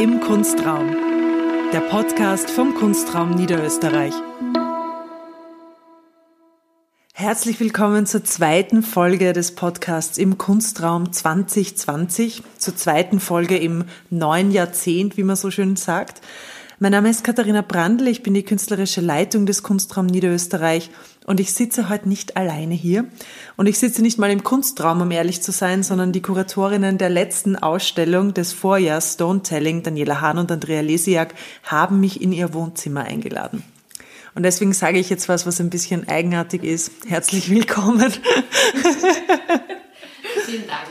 Im Kunstraum. Der Podcast vom Kunstraum Niederösterreich. Herzlich willkommen zur zweiten Folge des Podcasts im Kunstraum 2020, zur zweiten Folge im neuen Jahrzehnt, wie man so schön sagt. Mein Name ist Katharina Brandl, ich bin die künstlerische Leitung des Kunstraum Niederösterreich und ich sitze heute nicht alleine hier. Und ich sitze nicht mal im Kunstraum, um ehrlich zu sein, sondern die Kuratorinnen der letzten Ausstellung des Vorjahrs Stone Telling, Daniela Hahn und Andrea Lesiak, haben mich in ihr Wohnzimmer eingeladen. Und deswegen sage ich jetzt was, was ein bisschen eigenartig ist. Herzlich willkommen. Vielen Dank.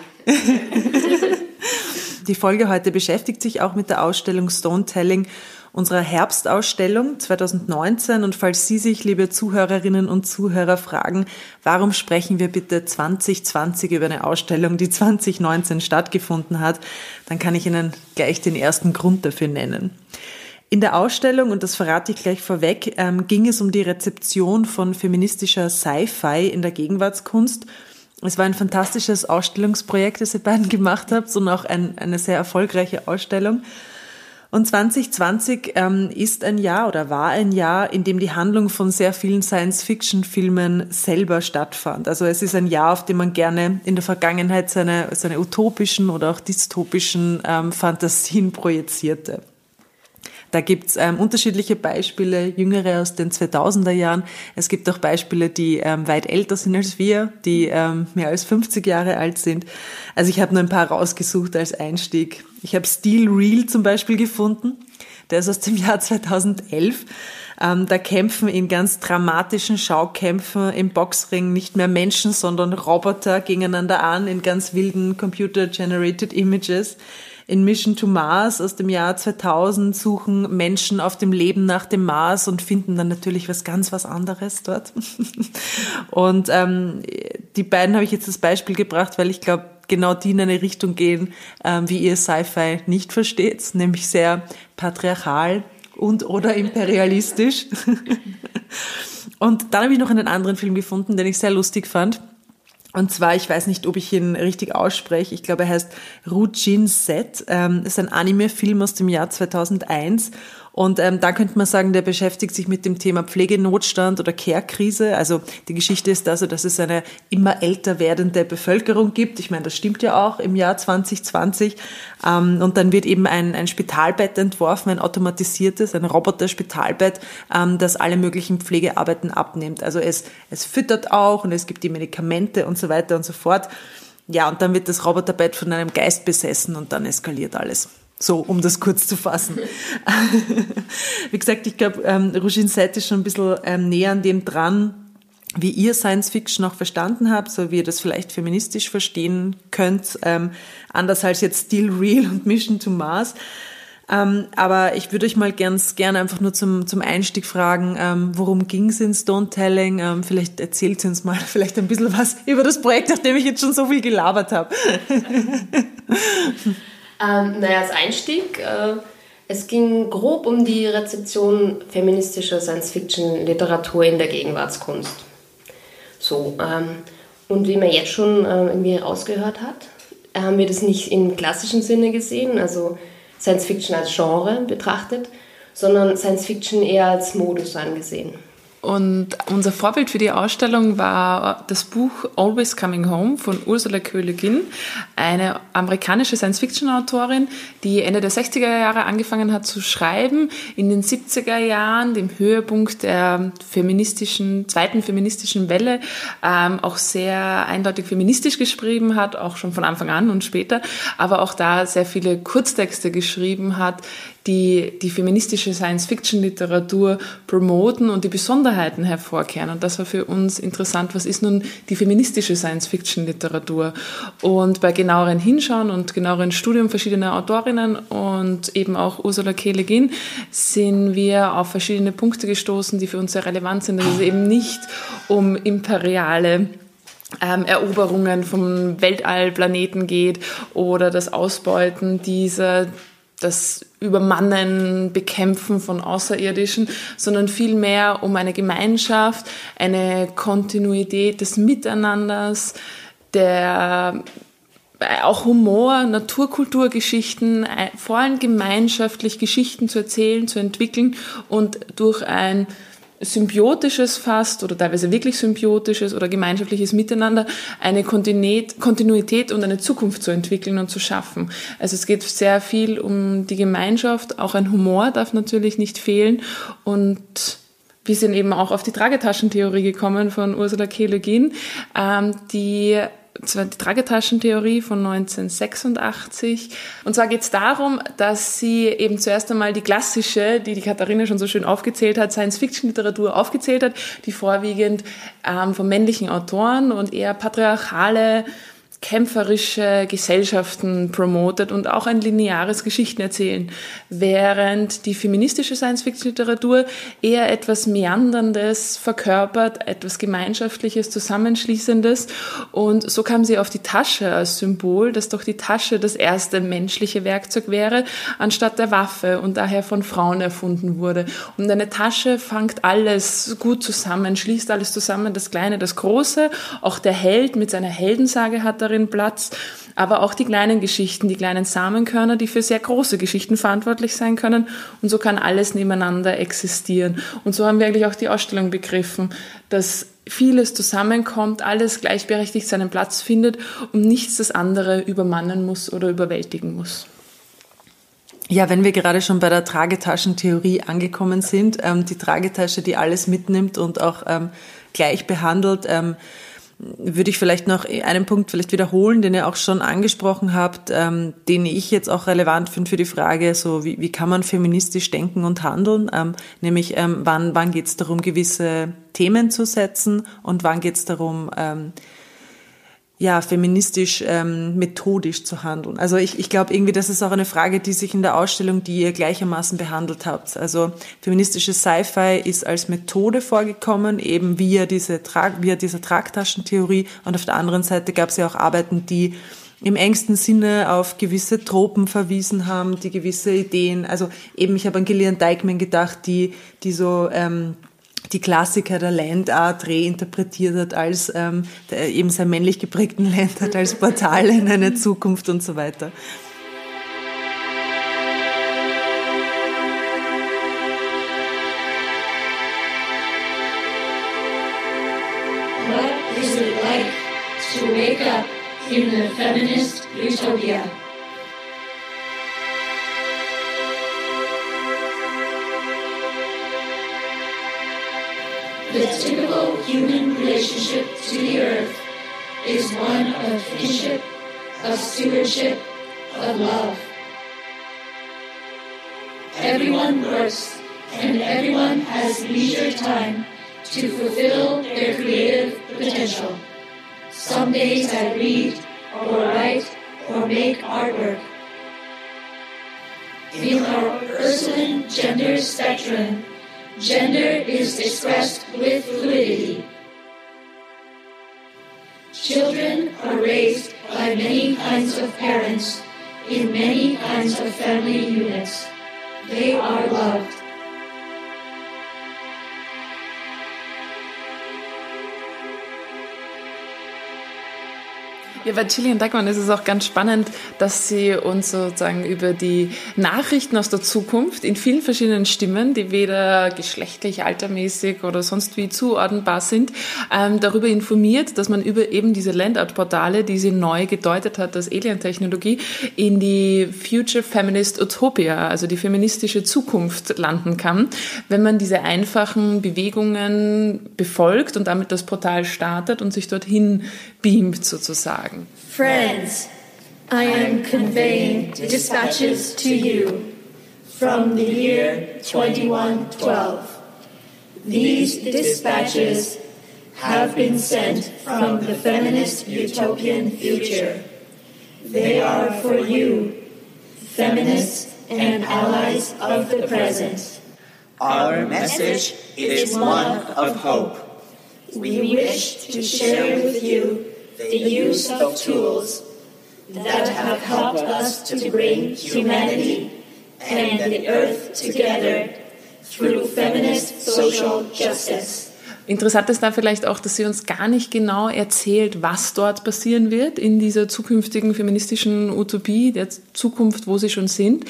Die Folge heute beschäftigt sich auch mit der Ausstellung Stone Telling unserer Herbstausstellung 2019. Und falls Sie sich, liebe Zuhörerinnen und Zuhörer, fragen, warum sprechen wir bitte 2020 über eine Ausstellung, die 2019 stattgefunden hat, dann kann ich Ihnen gleich den ersten Grund dafür nennen. In der Ausstellung, und das verrate ich gleich vorweg, ähm, ging es um die Rezeption von feministischer Sci-Fi in der Gegenwartskunst. Es war ein fantastisches Ausstellungsprojekt, das ihr beiden gemacht habt und auch ein, eine sehr erfolgreiche Ausstellung. Und 2020 ähm, ist ein Jahr oder war ein Jahr, in dem die Handlung von sehr vielen Science-Fiction-Filmen selber stattfand. Also es ist ein Jahr, auf dem man gerne in der Vergangenheit seine, seine utopischen oder auch dystopischen ähm, Fantasien projizierte. Da gibt's ähm, unterschiedliche Beispiele, jüngere aus den 2000er Jahren. Es gibt auch Beispiele, die ähm, weit älter sind als wir, die ähm, mehr als 50 Jahre alt sind. Also ich habe nur ein paar rausgesucht als Einstieg. Ich habe Steel Real zum Beispiel gefunden. Der ist aus dem Jahr 2011. Ähm, da kämpfen in ganz dramatischen Schaukämpfen im Boxring nicht mehr Menschen, sondern Roboter gegeneinander an in ganz wilden Computer-Generated Images in Mission to Mars aus dem Jahr 2000 suchen Menschen auf dem Leben nach dem Mars und finden dann natürlich was ganz was anderes dort. und ähm, die beiden habe ich jetzt das Beispiel gebracht, weil ich glaube, genau die in eine Richtung gehen, ähm, wie ihr Sci-Fi nicht versteht, nämlich sehr patriarchal und oder imperialistisch. und dann habe ich noch einen anderen Film gefunden, den ich sehr lustig fand. Und zwar, ich weiß nicht, ob ich ihn richtig ausspreche, ich glaube, er heißt Rujin Set. Ähm, ist ein Anime-Film aus dem Jahr 2001 und ähm, da könnte man sagen, der beschäftigt sich mit dem Thema Pflegenotstand oder Care-Krise. Also die Geschichte ist also, dass es eine immer älter werdende Bevölkerung gibt. Ich meine, das stimmt ja auch im Jahr 2020. Ähm, und dann wird eben ein, ein Spitalbett entworfen, ein automatisiertes, ein Roboter-Spitalbett, ähm, das alle möglichen Pflegearbeiten abnimmt. Also es, es füttert auch und es gibt die Medikamente und so weiter und so fort. Ja, und dann wird das Roboterbett von einem Geist besessen und dann eskaliert alles. So, um das kurz zu fassen. wie gesagt, ich glaube, ähm, Rugins Seite ist schon ein bisschen ähm, näher an dem dran, wie ihr Science Fiction auch verstanden habt, so wie ihr das vielleicht feministisch verstehen könnt, ähm, anders als jetzt Still Real und Mission to Mars. Ähm, aber ich würde euch mal ganz gerne einfach nur zum, zum Einstieg fragen, ähm, worum ging es in Stone Telling? Ähm, vielleicht erzählt uns mal vielleicht ein bisschen was über das Projekt, nachdem ich jetzt schon so viel gelabert habe. Ähm, naja, als Einstieg, äh, es ging grob um die Rezeption feministischer Science-Fiction-Literatur in der Gegenwartskunst. So, ähm, und wie man jetzt schon äh, irgendwie rausgehört hat, haben wir das nicht im klassischen Sinne gesehen, also Science-Fiction als Genre betrachtet, sondern Science-Fiction eher als Modus angesehen. Und unser Vorbild für die Ausstellung war das Buch Always Coming Home von Ursula K. Le Guin, eine amerikanische Science-Fiction-Autorin, die Ende der 60er Jahre angefangen hat zu schreiben, in den 70er Jahren, dem Höhepunkt der feministischen, zweiten feministischen Welle, ähm, auch sehr eindeutig feministisch geschrieben hat, auch schon von Anfang an und später, aber auch da sehr viele Kurztexte geschrieben hat, die die feministische Science-Fiction-Literatur promoten und die Besonderheiten hervorkehren. Und das war für uns interessant, was ist nun die feministische Science-Fiction-Literatur? Und bei genaueren Hinschauen und genaueren Studium verschiedener Autorinnen und eben auch Ursula K. Le Guin sind wir auf verschiedene Punkte gestoßen, die für uns sehr relevant sind, dass es eben nicht um imperiale ähm, Eroberungen vom Weltallplaneten geht oder das Ausbeuten dieser das Übermannen, Bekämpfen von Außerirdischen, sondern vielmehr um eine Gemeinschaft, eine Kontinuität des Miteinanders, der äh, auch Humor, Naturkulturgeschichten, äh, vor allem gemeinschaftlich Geschichten zu erzählen, zu entwickeln und durch ein symbiotisches fast oder teilweise wirklich symbiotisches oder gemeinschaftliches Miteinander eine Kontinuität und eine Zukunft zu entwickeln und zu schaffen. Also es geht sehr viel um die Gemeinschaft, auch ein Humor darf natürlich nicht fehlen und wir sind eben auch auf die Tragetaschentheorie gekommen von Ursula K. Le ähm, die die Tragetaschentheorie von 1986. Und zwar geht es darum, dass sie eben zuerst einmal die klassische, die die Katharina schon so schön aufgezählt hat, Science-Fiction-Literatur aufgezählt hat, die vorwiegend ähm, von männlichen Autoren und eher patriarchale kämpferische Gesellschaften promotet und auch ein lineares Geschichtenerzählen, während die feministische Science-Fiction-Literatur eher etwas Meanderndes verkörpert, etwas Gemeinschaftliches, Zusammenschließendes. Und so kam sie auf die Tasche als Symbol, dass doch die Tasche das erste menschliche Werkzeug wäre, anstatt der Waffe und daher von Frauen erfunden wurde. Und eine Tasche fangt alles gut zusammen, schließt alles zusammen, das Kleine, das Große. Auch der Held mit seiner Heldensage hat darin Platz, aber auch die kleinen Geschichten, die kleinen Samenkörner, die für sehr große Geschichten verantwortlich sein können. Und so kann alles nebeneinander existieren. Und so haben wir eigentlich auch die Ausstellung begriffen, dass vieles zusammenkommt, alles gleichberechtigt seinen Platz findet und nichts das andere übermannen muss oder überwältigen muss. Ja, wenn wir gerade schon bei der Tragetaschentheorie angekommen sind, ähm, die Tragetasche, die alles mitnimmt und auch ähm, gleich behandelt, ähm, würde ich vielleicht noch einen Punkt vielleicht wiederholen, den ihr auch schon angesprochen habt, ähm, den ich jetzt auch relevant finde für die Frage, so wie, wie kann man feministisch denken und handeln, ähm, nämlich ähm, wann, wann geht es darum, gewisse Themen zu setzen und wann geht es darum, ähm, ja, feministisch, ähm, methodisch zu handeln. Also ich, ich glaube irgendwie, das ist auch eine Frage, die sich in der Ausstellung, die ihr gleichermaßen behandelt habt. Also feministisches Sci-Fi ist als Methode vorgekommen, eben via, diese Trag, via dieser Tragtaschentheorie. Und auf der anderen Seite gab es ja auch Arbeiten, die im engsten Sinne auf gewisse Tropen verwiesen haben, die gewisse Ideen, also eben, ich habe an Gillian Dijkman gedacht, die, die so ähm, die Klassiker der Landart reinterpretiert hat als ähm, der eben sehr männlich geprägten Landart als Portal in eine Zukunft und so weiter. What is it like to wake up in a feminist utopia? The typical human relationship to the earth is one of kinship, of stewardship, of love. Everyone works and everyone has leisure time to fulfill their creative potential. Some days I read or write or make artwork. In our Ursuline gender spectrum, Gender is expressed with fluidity. Children are raised by many kinds of parents in many kinds of family units. They are loved. Ja, bei Gillian Deckmann ist es auch ganz spannend, dass sie uns sozusagen über die Nachrichten aus der Zukunft in vielen verschiedenen Stimmen, die weder geschlechtlich, altermäßig oder sonst wie zuordnenbar sind, ähm, darüber informiert, dass man über eben diese Landout-Portale, die sie neu gedeutet hat als Alien-Technologie, in die Future Feminist Utopia, also die feministische Zukunft landen kann, wenn man diese einfachen Bewegungen befolgt und damit das Portal startet und sich dorthin beamt sozusagen. Friends, I am conveying dispatches to you from the year 2112. These dispatches have been sent from the feminist utopian future. They are for you, feminists and allies of the present. Our message is one of hope. We wish to share with you the use of tools that have helped us to bring humanity and the earth together through feminist social justice. Interessant ist da vielleicht auch, dass sie uns gar nicht genau erzählt, was dort passieren wird in dieser zukünftigen feministischen Utopie, der Zukunft, wo sie schon sind.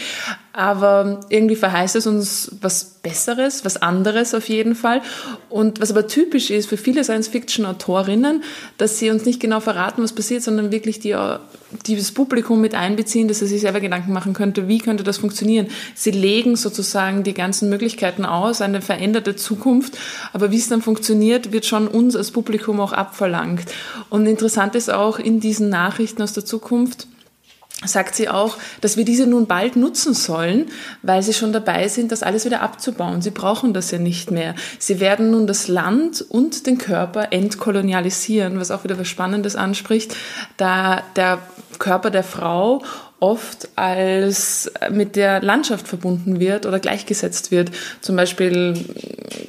Aber irgendwie verheißt es uns was Besseres, was anderes auf jeden Fall. Und was aber typisch ist für viele Science-Fiction-Autorinnen, dass sie uns nicht genau verraten, was passiert, sondern wirklich die, dieses Publikum mit einbeziehen, dass er sich selber Gedanken machen könnte, wie könnte das funktionieren. Sie legen sozusagen die ganzen Möglichkeiten aus, eine veränderte Zukunft, aber wie es dann funktioniert, wird schon uns als Publikum auch abverlangt. Und interessant ist auch in diesen Nachrichten aus der Zukunft, sagt sie auch, dass wir diese nun bald nutzen sollen, weil sie schon dabei sind, das alles wieder abzubauen. Sie brauchen das ja nicht mehr. Sie werden nun das Land und den Körper entkolonialisieren, was auch wieder was Spannendes anspricht, da der Körper der Frau oft als mit der Landschaft verbunden wird oder gleichgesetzt wird. Zum Beispiel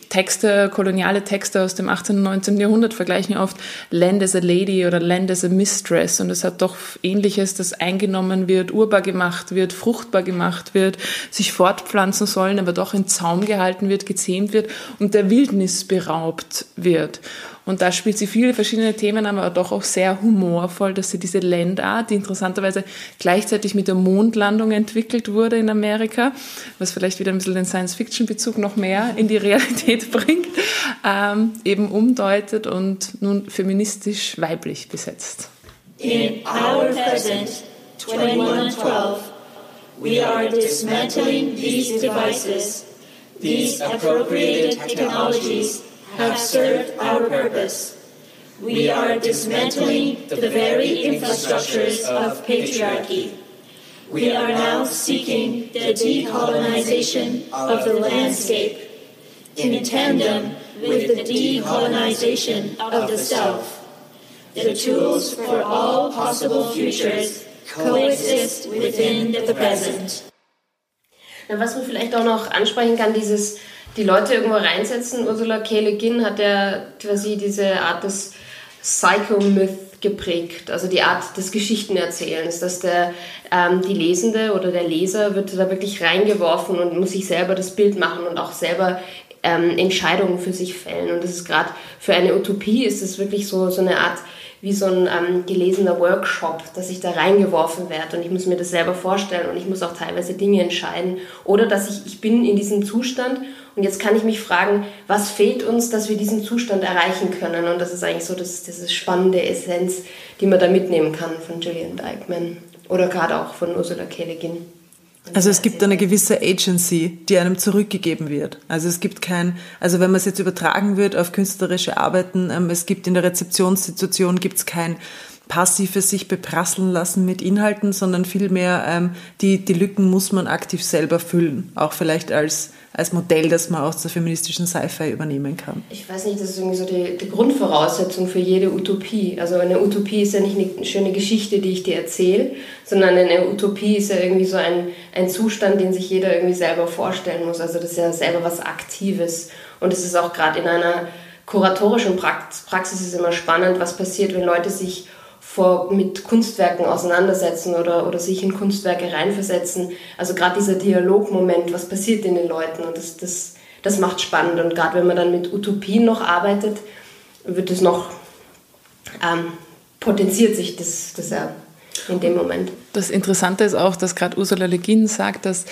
Texte, koloniale Texte aus dem 18. und 19. Jahrhundert vergleichen oft Land as a Lady oder Land as a Mistress und es hat doch Ähnliches, das eingenommen wird, urbar gemacht wird, fruchtbar gemacht wird, sich fortpflanzen sollen, aber doch in Zaum gehalten wird, gezähmt wird und der Wildnis beraubt wird. Und da spielt sie viele verschiedene Themen, aber doch auch sehr humorvoll, dass sie diese Landart, die interessanterweise gleichzeitig mit der Mondlandung entwickelt wurde in Amerika, was vielleicht wieder ein bisschen den Science-Fiction-Bezug noch mehr in die Realität bringt, ähm, eben umdeutet und nun feministisch weiblich besetzt. In our present 2112, we are dismantling these devices, these appropriated technologies have served our purpose. We are dismantling the very infrastructures of patriarchy. We are now seeking the decolonization of the landscape in tandem with the decolonization of the self. The tools for all possible futures coexist within the present. Was man vielleicht auch noch ansprechen kann, dieses die Leute irgendwo reinsetzen. Ursula K. Le Guin hat ja quasi diese Art des Psychomyth geprägt, also die Art des Geschichtenerzählens, dass der, ähm, die Lesende oder der Leser wird da wirklich reingeworfen und muss sich selber das Bild machen und auch selber ähm, Entscheidungen für sich fällen. Und das ist gerade für eine Utopie ist es wirklich so, so eine Art wie so ein ähm, gelesener Workshop, dass ich da reingeworfen werde und ich muss mir das selber vorstellen und ich muss auch teilweise Dinge entscheiden. Oder dass ich, ich bin in diesem Zustand und jetzt kann ich mich fragen, was fehlt uns, dass wir diesen Zustand erreichen können? Und das ist eigentlich so das, das spannende Essenz, die man da mitnehmen kann von Gillian Dykman oder gerade auch von Ursula K. Le Guin. Also es gibt eine gewisse Agency, die einem zurückgegeben wird. Also es gibt kein, also wenn man es jetzt übertragen wird auf künstlerische Arbeiten, ähm, es gibt in der Rezeptionssituation gibt es kein passives sich beprasseln lassen mit Inhalten, sondern vielmehr ähm, die, die Lücken muss man aktiv selber füllen, auch vielleicht als als Modell, das man aus der feministischen Sci-Fi übernehmen kann. Ich weiß nicht, das ist irgendwie so die, die, Grundvoraussetzung für jede Utopie. Also eine Utopie ist ja nicht eine schöne Geschichte, die ich dir erzähle, sondern eine Utopie ist ja irgendwie so ein, ein Zustand, den sich jeder irgendwie selber vorstellen muss. Also das ist ja selber was Aktives. Und es ist auch gerade in einer kuratorischen Praxis ist immer spannend, was passiert, wenn Leute sich vor, mit Kunstwerken auseinandersetzen oder, oder sich in Kunstwerke reinversetzen. Also gerade dieser Dialogmoment, was passiert in den Leuten und das, das, das macht spannend. Und gerade wenn man dann mit Utopien noch arbeitet, wird es noch, ähm, potenziert sich das, das ja in dem Moment. Das Interessante ist auch, dass gerade Ursula Le Guin sagt, dass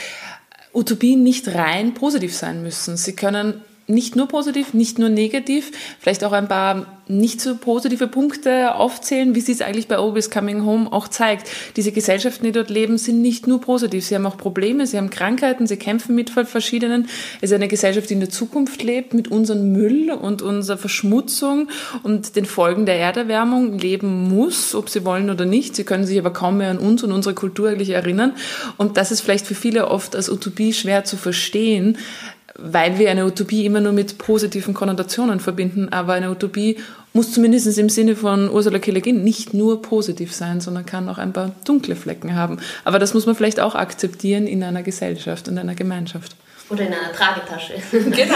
Utopien nicht rein positiv sein müssen. Sie können nicht nur positiv, nicht nur negativ, vielleicht auch ein paar nicht so positive Punkte aufzählen, wie sie es eigentlich bei Always Coming Home auch zeigt. Diese Gesellschaften, die dort leben, sind nicht nur positiv. Sie haben auch Probleme, sie haben Krankheiten, sie kämpfen mit verschiedenen. Es ist eine Gesellschaft, die in der Zukunft lebt, mit unserem Müll und unserer Verschmutzung und den Folgen der Erderwärmung leben muss, ob sie wollen oder nicht. Sie können sich aber kaum mehr an uns und unsere Kultur eigentlich erinnern. Und das ist vielleicht für viele oft als Utopie schwer zu verstehen, weil wir eine Utopie immer nur mit positiven Konnotationen verbinden. Aber eine Utopie muss zumindest im Sinne von Ursula K. Le Guin nicht nur positiv sein, sondern kann auch ein paar dunkle Flecken haben. Aber das muss man vielleicht auch akzeptieren in einer Gesellschaft, in einer Gemeinschaft. Oder in einer Tragetasche. Genau.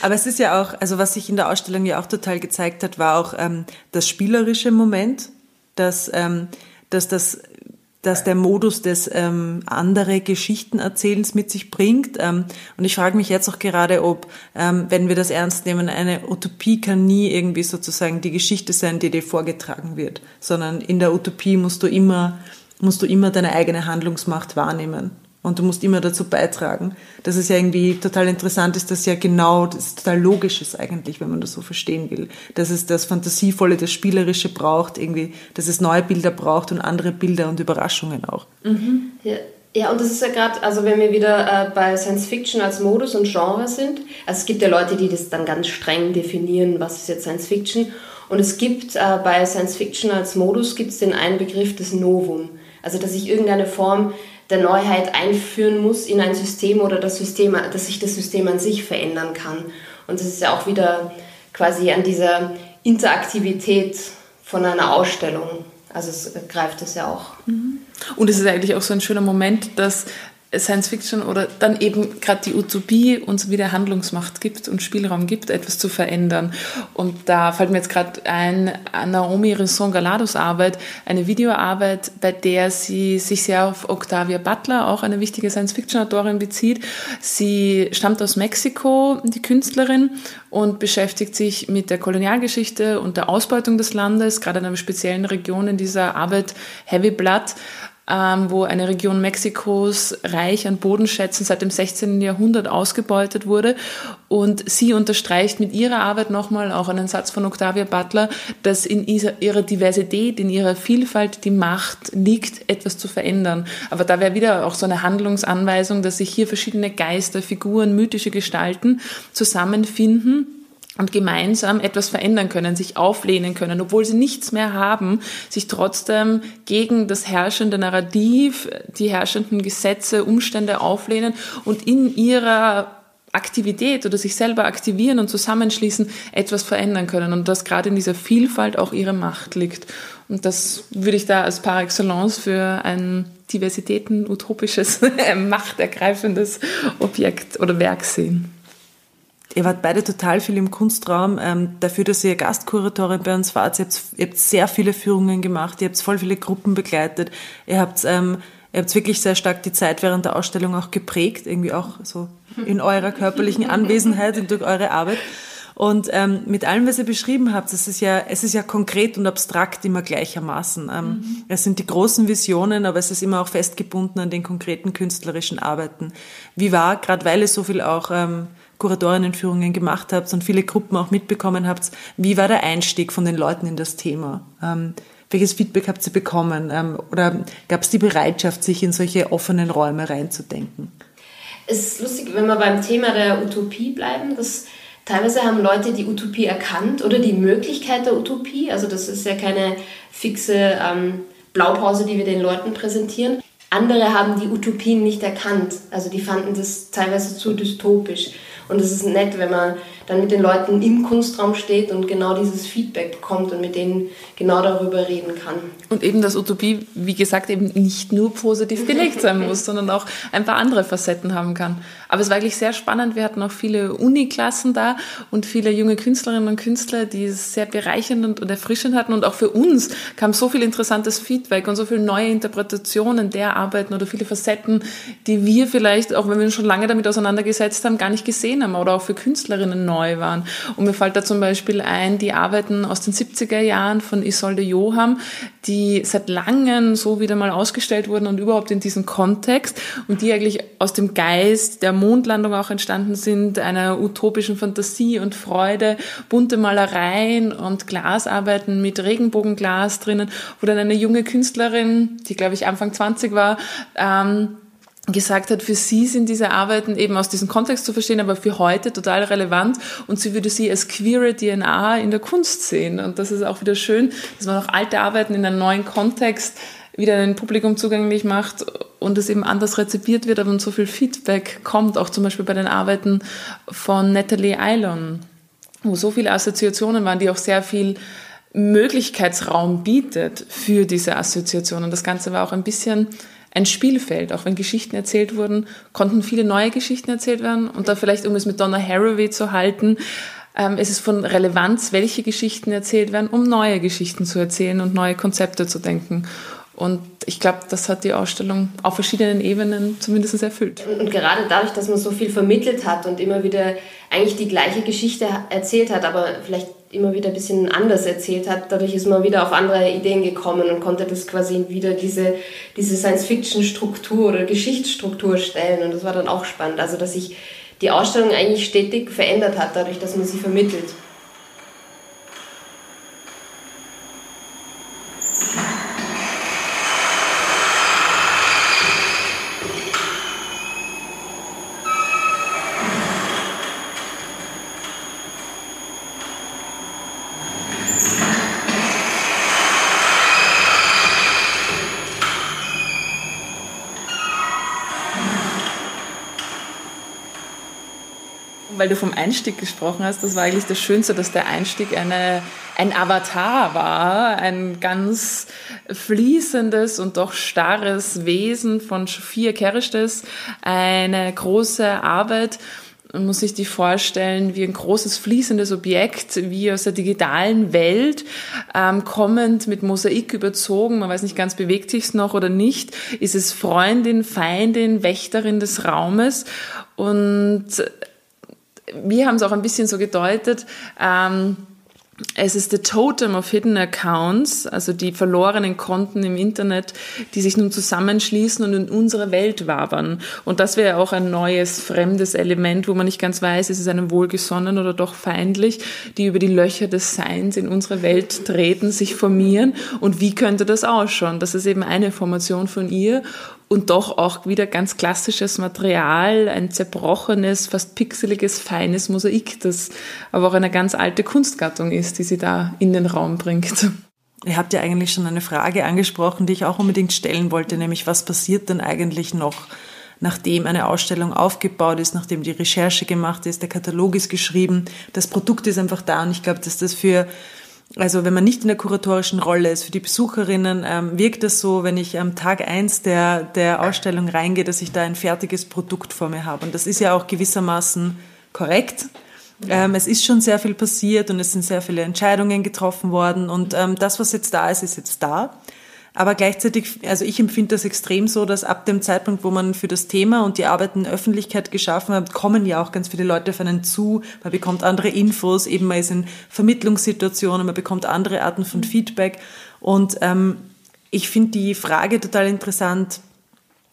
Aber es ist ja auch, also was sich in der Ausstellung ja auch total gezeigt hat, war auch ähm, das spielerische Moment, dass, ähm, dass das dass der Modus des ähm, andere Geschichtenerzählens mit sich bringt. Ähm, und ich frage mich jetzt auch gerade, ob, ähm, wenn wir das ernst nehmen, eine Utopie kann nie irgendwie sozusagen die Geschichte sein, die dir vorgetragen wird, sondern in der Utopie musst du immer, musst du immer deine eigene Handlungsmacht wahrnehmen und du musst immer dazu beitragen. Das ist ja irgendwie total interessant, ist das ja genau, das ist total logisch ist eigentlich, wenn man das so verstehen will. Dass es das Fantasievolle, das Spielerische braucht, irgendwie, dass es neue Bilder braucht und andere Bilder und Überraschungen auch. Mhm. Ja. Ja, und das ist ja gerade, also wenn wir wieder äh, bei Science Fiction als Modus und Genre sind, also es gibt ja Leute, die das dann ganz streng definieren, was ist jetzt Science Fiction. Und es gibt äh, bei Science Fiction als Modus gibt es den einen Begriff des Novum. Also dass ich irgendeine Form der Neuheit einführen muss in ein System oder das System, dass sich das System an sich verändern kann. Und das ist ja auch wieder quasi an dieser Interaktivität von einer Ausstellung. Also es greift es ja auch. Mhm. Und es ist eigentlich auch so ein schöner Moment, dass Science Fiction oder dann eben gerade die Utopie uns wieder Handlungsmacht gibt und Spielraum gibt, etwas zu verändern. Und da fällt mir jetzt gerade ein, Naomi Risson Galados Arbeit, eine Videoarbeit, bei der sie sich sehr auf Octavia Butler, auch eine wichtige Science Fiction Autorin, bezieht. Sie stammt aus Mexiko, die Künstlerin, und beschäftigt sich mit der Kolonialgeschichte und der Ausbeutung des Landes, gerade in einer speziellen Region in dieser Arbeit Heavy Blood ähm, wo eine Region Mexikos reich an Bodenschätzen seit dem 16. Jahrhundert ausgebeutet wurde. Und sie unterstreicht mit ihrer Arbeit nochmal auch einen Satz von Octavia Butler, dass in ihrer Diversität, in ihrer Vielfalt die Macht liegt, etwas zu verändern. Aber da wäre wieder auch so eine Handlungsanweisung, dass sich hier verschiedene Geister, Figuren, mythische Gestalten zusammenfinden und gemeinsam etwas verändern können, sich auflehnen können, obwohl sie nichts mehr haben, sich trotzdem gegen das herrschende Narrativ, die herrschenden Gesetze, Umstände auflehnen und in ihrer Aktivität oder sich selber aktivieren und zusammenschließen, etwas verändern können und dass gerade in dieser Vielfalt auch ihre Macht liegt. Und das würde ich da als par excellence für ein Diversitäten-utopisches, machtergreifendes Objekt oder Werk sehen. Ihr wart beide total viel im Kunstraum. Ähm, dafür, dass ihr Gastkuratorin bei uns wart, ihr habt, ihr habt sehr viele Führungen gemacht, ihr habt voll viele Gruppen begleitet, ihr habt, ähm, ihr habt wirklich sehr stark die Zeit während der Ausstellung auch geprägt, irgendwie auch so in eurer körperlichen Anwesenheit und durch eure Arbeit. Und ähm, mit allem, was ihr beschrieben habt, es ist ja, es ist ja konkret und abstrakt immer gleichermaßen. Ähm, mhm. Es sind die großen Visionen, aber es ist immer auch festgebunden an den konkreten künstlerischen Arbeiten. Wie war, gerade weil ihr so viel auch ähm, Kuratorinnenführungen gemacht habt und viele Gruppen auch mitbekommen habt, wie war der Einstieg von den Leuten in das Thema? Ähm, welches Feedback habt ihr bekommen? Ähm, oder gab es die Bereitschaft, sich in solche offenen Räume reinzudenken? Es ist lustig, wenn wir beim Thema der Utopie bleiben, dass teilweise haben Leute die Utopie erkannt oder die Möglichkeit der Utopie. Also das ist ja keine fixe ähm, Blaupause, die wir den Leuten präsentieren. Andere haben die Utopien nicht erkannt. Also die fanden das teilweise zu dystopisch. Und es ist nett, wenn man dann mit den Leuten im Kunstraum steht und genau dieses Feedback bekommt und mit denen genau darüber reden kann. Und eben, dass Utopie, wie gesagt, eben nicht nur positiv belegt sein muss, sondern auch ein paar andere Facetten haben kann. Aber es war eigentlich sehr spannend. Wir hatten auch viele Uniklassen da und viele junge Künstlerinnen und Künstler, die es sehr bereichernd und erfrischend hatten. Und auch für uns kam so viel interessantes Feedback und so viele neue Interpretationen der Arbeiten oder viele Facetten, die wir vielleicht, auch wenn wir uns schon lange damit auseinandergesetzt haben, gar nicht gesehen haben oder auch für Künstlerinnen neu waren. Und mir fällt da zum Beispiel ein, die Arbeiten aus den 70er Jahren von Isolde Joham, die seit langem so wieder mal ausgestellt wurden und überhaupt in diesem Kontext und die eigentlich aus dem Geist der Mondlandung auch entstanden sind, einer utopischen Fantasie und Freude, bunte Malereien und Glasarbeiten mit Regenbogenglas drinnen, wo dann eine junge Künstlerin, die glaube ich Anfang 20 war, ähm, gesagt hat, für sie sind diese Arbeiten eben aus diesem Kontext zu verstehen, aber für heute total relevant und sie würde sie als queere DNA in der Kunst sehen. Und das ist auch wieder schön, dass man auch alte Arbeiten in einem neuen Kontext wieder ein Publikum zugänglich macht und es eben anders rezipiert wird, aber so viel Feedback kommt, auch zum Beispiel bei den Arbeiten von Natalie Eilon, wo so viele Assoziationen waren, die auch sehr viel Möglichkeitsraum bietet für diese Assoziationen. Das Ganze war auch ein bisschen ein Spielfeld. Auch wenn Geschichten erzählt wurden, konnten viele neue Geschichten erzählt werden. Und da vielleicht, um es mit Donna Haraway zu halten, ähm, es ist von Relevanz, welche Geschichten erzählt werden, um neue Geschichten zu erzählen und neue Konzepte zu denken. Und ich glaube, das hat die Ausstellung auf verschiedenen Ebenen zumindest erfüllt. Und, und, gerade dadurch, dass man so viel vermittelt hat und immer wieder eigentlich die gleiche Geschichte erzählt hat, aber vielleicht immer wieder ein bisschen anders erzählt hat, dadurch ist man wieder auf andere Ideen gekommen und konnte das quasi wieder diese, diese Science-Fiction-Struktur oder Geschichtsstruktur stellen. Und das war dann auch spannend. Also, dass sich die Ausstellung eigentlich stetig verändert hat, dadurch, dass man sie vermittelt. Weil du vom Einstieg gesprochen hast, das war eigentlich das Schönste, dass der Einstieg eine, ein Avatar war, ein ganz fließendes und doch starres Wesen von Sophia Kerestes, eine große Arbeit, muss sich die vorstellen wie ein großes fließendes Objekt, wie aus der digitalen Welt, ähm, kommend mit Mosaik überzogen. Man weiß nicht ganz, bewegt sich es noch oder nicht. Ist es Freundin, Feindin, Wächterin des Raumes? Und wir haben es auch ein bisschen so gedeutet, ähm, es ist the Totem of Hidden Accounts, also die verlorenen Konten im Internet, die sich nun zusammenschließen und in unsere Welt wabern. Und das wäre auch ein neues, fremdes Element, wo man nicht ganz weiß, ist es einem wohlgesonnen oder doch feindlich, die über die Löcher des Seins in unsere Welt treten, sich formieren. Und wie könnte das ausschauen? Das ist eben eine Formation von ihr und doch auch wieder ganz klassisches Material, ein zerbrochenes, fast pixeliges, feines Mosaik, das aber auch eine ganz alte Kunstgattung ist, die sie da in den Raum bringt. Ihr habt ja eigentlich schon eine Frage angesprochen, die ich auch unbedingt stellen wollte, nämlich was passiert denn eigentlich noch, nachdem eine Ausstellung aufgebaut ist, nachdem die Recherche gemacht ist, der Katalog ist geschrieben, das Produkt ist einfach da und ich glaube, dass das für also wenn man nicht in der kuratorischen Rolle ist, für die Besucherinnen ähm, wirkt das so, wenn ich am Tag eins der, der Ausstellung reingehe, dass ich da ein fertiges Produkt vor mir habe. Und das ist ja auch gewissermaßen korrekt. Ähm, es ist schon sehr viel passiert und es sind sehr viele Entscheidungen getroffen worden. Und ähm, das, was jetzt da ist, ist jetzt da. Aber gleichzeitig, also ich empfinde das extrem so, dass ab dem Zeitpunkt, wo man für das Thema und die Arbeiten Öffentlichkeit geschaffen hat, kommen ja auch ganz viele Leute auf einen zu. Man bekommt andere Infos, eben man ist in Vermittlungssituationen, man bekommt andere Arten von Feedback. Und ähm, ich finde die Frage total interessant,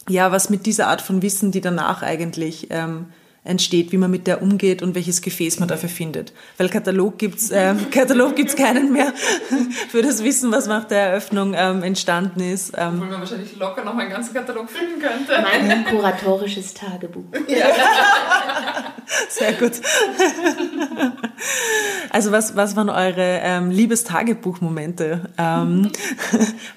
ja, was mit dieser Art von Wissen, die danach eigentlich ähm, entsteht, wie man mit der umgeht und welches Gefäß man dafür findet. Weil Katalog gibt's äh, Katalog gibt's keinen mehr für das Wissen, was nach der Eröffnung ähm, entstanden ist. Ähm, Obwohl man wahrscheinlich locker noch einen ganzen Katalog finden könnte. Mein kuratorisches Tagebuch. Ja. Sehr gut. Also was, was waren eure ähm, Liebestagebuchmomente ähm,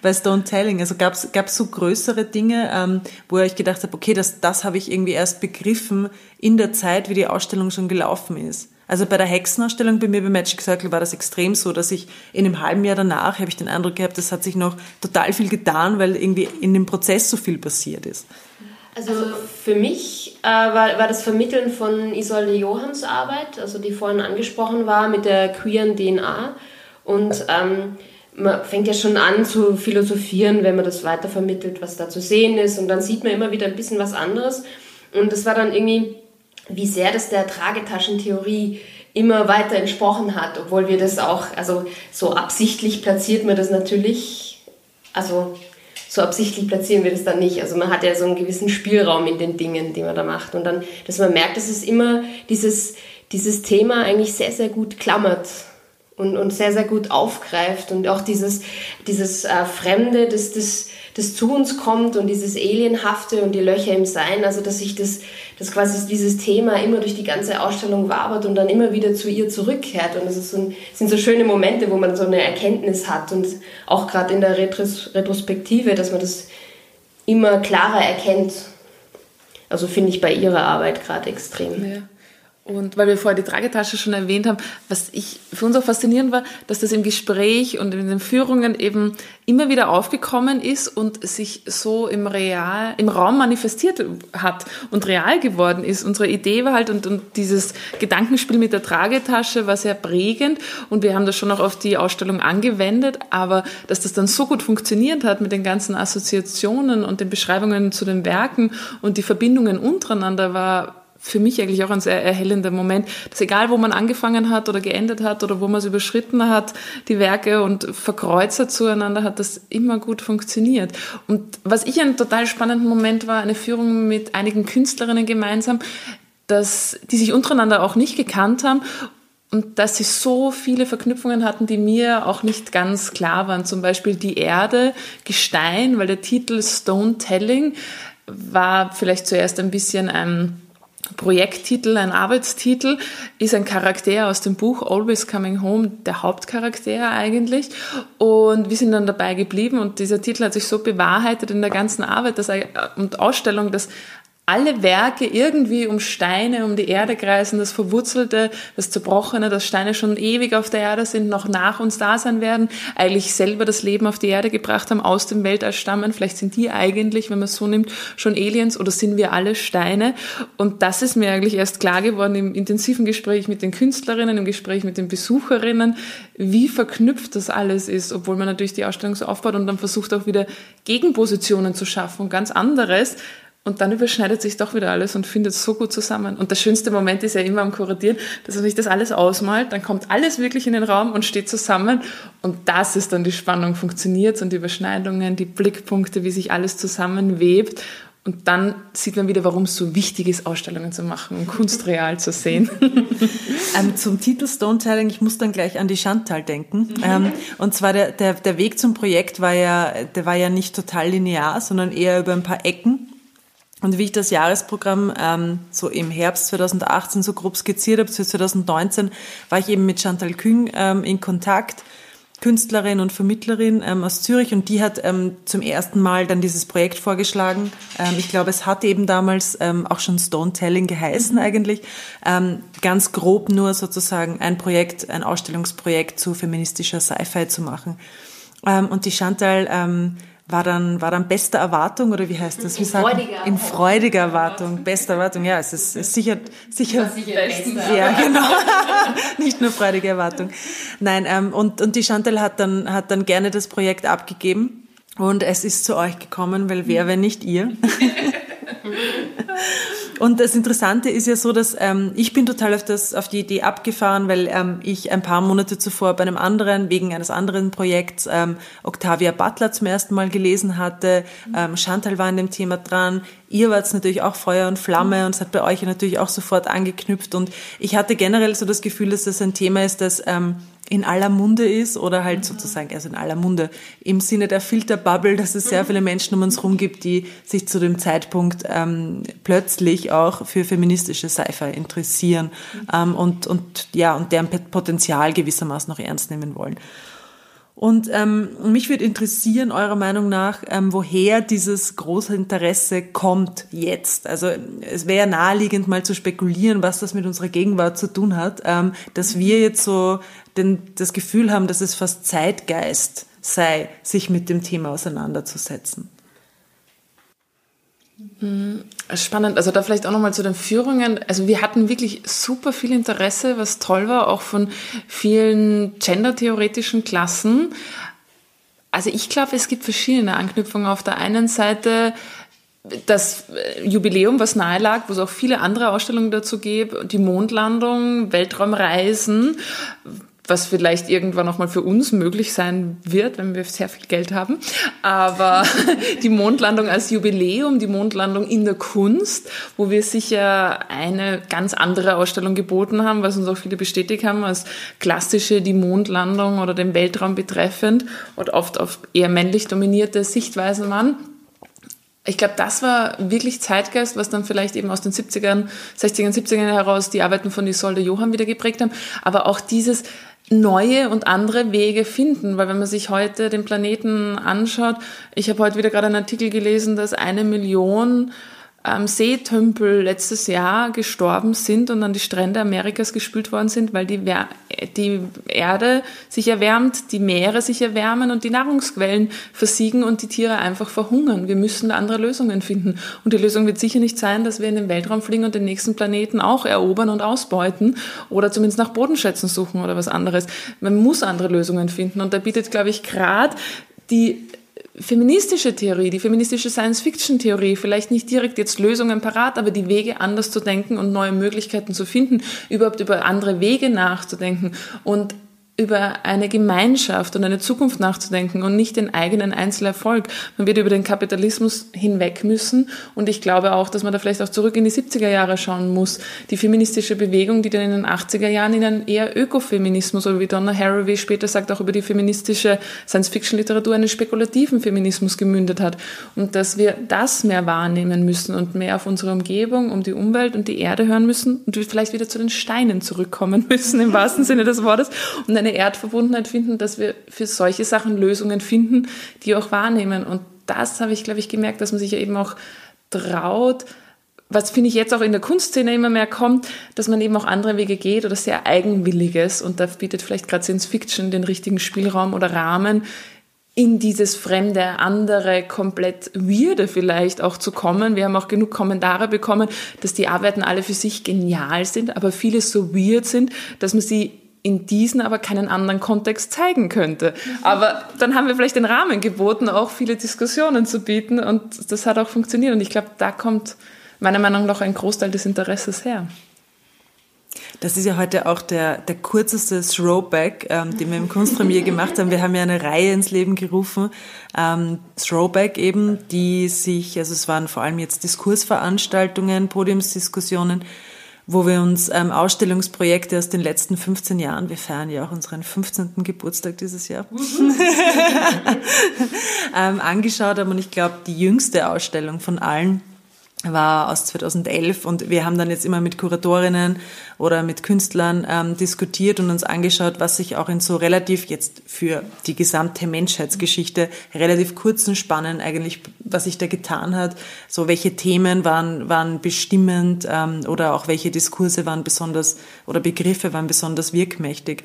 bei Stone Telling? Also gab es so größere Dinge, ähm, wo ihr euch gedacht habt, okay, das, das habe ich irgendwie erst begriffen in der Zeit, wie die Ausstellung schon gelaufen ist. Also bei der Hexenausstellung bei mir bei Magic Circle war das extrem so, dass ich in einem halben Jahr danach habe ich den Eindruck gehabt, es hat sich noch total viel getan, weil irgendwie in dem Prozess so viel passiert ist. Also für mich äh, war, war das Vermitteln von Isolde Johanns Arbeit, also die vorhin angesprochen war, mit der queeren DNA. Und ähm, man fängt ja schon an zu philosophieren, wenn man das weitervermittelt, was da zu sehen ist. Und dann sieht man immer wieder ein bisschen was anderes. Und das war dann irgendwie wie sehr das der Tragetaschentheorie immer weiter entsprochen hat, obwohl wir das auch, also so absichtlich platziert man das natürlich, also so absichtlich platzieren wir das dann nicht. Also man hat ja so einen gewissen Spielraum in den Dingen, die man da macht. Und dann, dass man merkt, dass es immer dieses, dieses Thema eigentlich sehr, sehr gut klammert und, und sehr, sehr gut aufgreift und auch dieses, dieses äh, Fremde, das, das, das zu uns kommt und dieses Alienhafte und die Löcher im Sein, also dass sich das, das quasi dieses Thema immer durch die ganze Ausstellung wabert und dann immer wieder zu ihr zurückkehrt. Und es so sind so schöne Momente, wo man so eine Erkenntnis hat und auch gerade in der Retros Retrospektive, dass man das immer klarer erkennt. Also finde ich bei ihrer Arbeit gerade extrem. Ja. Und weil wir vorher die Tragetasche schon erwähnt haben, was ich für uns auch faszinierend war, dass das im Gespräch und in den Führungen eben immer wieder aufgekommen ist und sich so im Real, im Raum manifestiert hat und real geworden ist. Unsere Idee war halt und, und dieses Gedankenspiel mit der Tragetasche war sehr prägend und wir haben das schon auch auf die Ausstellung angewendet, aber dass das dann so gut funktioniert hat mit den ganzen Assoziationen und den Beschreibungen zu den Werken und die Verbindungen untereinander war für mich eigentlich auch ein sehr erhellender Moment, dass egal, wo man angefangen hat oder geendet hat oder wo man es überschritten hat, die Werke und verkreuzt zueinander, hat das immer gut funktioniert. Und was ich einen total spannenden Moment war, eine Führung mit einigen Künstlerinnen gemeinsam, dass die sich untereinander auch nicht gekannt haben und dass sie so viele Verknüpfungen hatten, die mir auch nicht ganz klar waren. Zum Beispiel die Erde, Gestein, weil der Titel Stone Telling war vielleicht zuerst ein bisschen ein Projekttitel, ein Arbeitstitel, ist ein Charakter aus dem Buch Always Coming Home, der Hauptcharakter eigentlich. Und wir sind dann dabei geblieben und dieser Titel hat sich so bewahrheitet in der ganzen Arbeit dass, und Ausstellung, dass alle Werke irgendwie um Steine, um die Erde kreisen, das Verwurzelte, das Zerbrochene, dass Steine schon ewig auf der Erde sind, noch nach uns da sein werden, eigentlich selber das Leben auf die Erde gebracht haben, aus dem Weltall stammen. Vielleicht sind die eigentlich, wenn man es so nimmt, schon Aliens oder sind wir alle Steine? Und das ist mir eigentlich erst klar geworden im intensiven Gespräch mit den Künstlerinnen, im Gespräch mit den Besucherinnen, wie verknüpft das alles ist, obwohl man natürlich die Ausstellung so aufbaut und dann versucht auch wieder Gegenpositionen zu schaffen, ganz anderes und dann überschneidet sich doch wieder alles und findet so gut zusammen. Und der schönste Moment ist ja immer am Kuratieren, dass man sich das alles ausmalt, dann kommt alles wirklich in den Raum und steht zusammen. Und das ist dann die Spannung, funktioniert und die Überschneidungen, die Blickpunkte, wie sich alles zusammenwebt. Und dann sieht man wieder, warum es so wichtig ist, Ausstellungen zu machen und Kunst real zu sehen. ähm, zum Titel Stone Telling, ich muss dann gleich an die Chantal denken. Ähm, und zwar der, der, der Weg zum Projekt war ja, der war ja nicht total linear, sondern eher über ein paar Ecken. Und wie ich das Jahresprogramm ähm, so im Herbst 2018 so grob skizziert habe, für 2019, war ich eben mit Chantal Küng ähm, in Kontakt, Künstlerin und Vermittlerin ähm, aus Zürich und die hat ähm, zum ersten Mal dann dieses Projekt vorgeschlagen. Ähm, ich glaube, es hat eben damals ähm, auch schon Stone Telling geheißen mhm. eigentlich. Ähm, ganz grob nur sozusagen ein Projekt, ein Ausstellungsprojekt zu feministischer Sci-Fi zu machen. Ähm, und die Chantal ähm, war dann, war dann beste Erwartung oder wie heißt das? Wie in sagen? freudiger Erwartung. In freudiger Erwartung. Beste Erwartung, ja, es ist, ist sicher, sicher, sicher beste ja, genau. Nicht nur freudige Erwartung. Nein, ähm, und, und die Chantal hat dann, hat dann gerne das Projekt abgegeben und es ist zu euch gekommen, weil wer, wenn nicht ihr? Und das Interessante ist ja so, dass ähm, ich bin total auf, das, auf die Idee abgefahren, weil ähm, ich ein paar Monate zuvor bei einem anderen, wegen eines anderen Projekts, ähm, Octavia Butler zum ersten Mal gelesen hatte. Ähm, Chantal war in dem Thema dran. Ihr wart natürlich auch Feuer und Flamme und es hat bei euch natürlich auch sofort angeknüpft. Und ich hatte generell so das Gefühl, dass das ein Thema ist, das ähm, in aller Munde ist oder halt sozusagen, also in aller Munde im Sinne der Filterbubble, dass es sehr viele Menschen um uns herum gibt, die sich zu dem Zeitpunkt ähm, plötzlich auch für feministische Sci-Fi interessieren ähm, und, und ja, und deren Potenzial gewissermaßen noch ernst nehmen wollen. Und ähm, mich würde interessieren, eurer Meinung nach, ähm, woher dieses große Interesse kommt jetzt. Also es wäre naheliegend, mal zu spekulieren, was das mit unserer Gegenwart zu tun hat, ähm, dass wir jetzt so den, das Gefühl haben, dass es fast Zeitgeist sei, sich mit dem Thema auseinanderzusetzen. Mhm. Spannend, also da vielleicht auch nochmal zu den Führungen. Also wir hatten wirklich super viel Interesse, was toll war, auch von vielen gendertheoretischen Klassen. Also ich glaube, es gibt verschiedene Anknüpfungen. Auf der einen Seite das Jubiläum, was nahe lag, wo es auch viele andere Ausstellungen dazu gibt, die Mondlandung, Weltraumreisen, was vielleicht irgendwann noch mal für uns möglich sein wird, wenn wir sehr viel Geld haben. Aber die Mondlandung als Jubiläum, die Mondlandung in der Kunst, wo wir sicher eine ganz andere Ausstellung geboten haben, was uns auch viele bestätigt haben, als klassische die Mondlandung oder den Weltraum betreffend und oft auf eher männlich dominierte Sichtweisen waren. Ich glaube, das war wirklich Zeitgeist, was dann vielleicht eben aus den 70ern, 60ern, 70ern heraus die Arbeiten von Isolde Johann wieder geprägt haben. Aber auch dieses, neue und andere Wege finden, weil wenn man sich heute den Planeten anschaut, ich habe heute wieder gerade einen Artikel gelesen, dass eine Million ähm, Seetümpel letztes Jahr gestorben sind und an die Strände Amerikas gespült worden sind, weil die, die Erde sich erwärmt, die Meere sich erwärmen und die Nahrungsquellen versiegen und die Tiere einfach verhungern. Wir müssen andere Lösungen finden. Und die Lösung wird sicher nicht sein, dass wir in den Weltraum fliegen und den nächsten Planeten auch erobern und ausbeuten oder zumindest nach Bodenschätzen suchen oder was anderes. Man muss andere Lösungen finden. Und da bietet, glaube ich, gerade die feministische Theorie, die feministische Science-Fiction-Theorie, vielleicht nicht direkt jetzt Lösungen parat, aber die Wege anders zu denken und neue Möglichkeiten zu finden, überhaupt über andere Wege nachzudenken. Und über eine Gemeinschaft und eine Zukunft nachzudenken und nicht den eigenen Einzelerfolg. Man wird über den Kapitalismus hinweg müssen und ich glaube auch, dass man da vielleicht auch zurück in die 70er Jahre schauen muss. Die feministische Bewegung, die dann in den 80er Jahren in einen eher Ökofeminismus oder wie Donna Haraway später sagt, auch über die feministische Science-Fiction-Literatur einen spekulativen Feminismus gemündet hat und dass wir das mehr wahrnehmen müssen und mehr auf unsere Umgebung, um die Umwelt und die Erde hören müssen und vielleicht wieder zu den Steinen zurückkommen müssen im wahrsten Sinne des Wortes und eine eine Erdverbundenheit finden, dass wir für solche Sachen Lösungen finden, die auch wahrnehmen. Und das habe ich, glaube ich, gemerkt, dass man sich ja eben auch traut, was finde ich jetzt auch in der Kunstszene immer mehr kommt, dass man eben auch andere Wege geht oder sehr eigenwilliges und da bietet vielleicht gerade Science Fiction den richtigen Spielraum oder Rahmen, in dieses fremde, andere, komplett weirde vielleicht auch zu kommen. Wir haben auch genug Kommentare bekommen, dass die Arbeiten alle für sich genial sind, aber viele so weird sind, dass man sie in diesen aber keinen anderen Kontext zeigen könnte. Aber dann haben wir vielleicht den Rahmen geboten, auch viele Diskussionen zu bieten und das hat auch funktioniert. Und ich glaube, da kommt meiner Meinung nach ein Großteil des Interesses her. Das ist ja heute auch der, der kürzeste Throwback, ähm, den wir im Kunstpremier gemacht haben. Wir haben ja eine Reihe ins Leben gerufen, ähm, Throwback eben, die sich, also es waren vor allem jetzt Diskursveranstaltungen, Podiumsdiskussionen, wo wir uns ähm, Ausstellungsprojekte aus den letzten 15 Jahren, wir feiern ja auch unseren 15. Geburtstag dieses Jahr, ähm, angeschaut haben. Und ich glaube, die jüngste Ausstellung von allen war aus 2011 und wir haben dann jetzt immer mit Kuratorinnen oder mit Künstlern ähm, diskutiert und uns angeschaut, was sich auch in so relativ jetzt für die gesamte Menschheitsgeschichte relativ kurzen Spannen eigentlich, was sich da getan hat, so welche Themen waren, waren bestimmend ähm, oder auch welche Diskurse waren besonders oder Begriffe waren besonders wirkmächtig.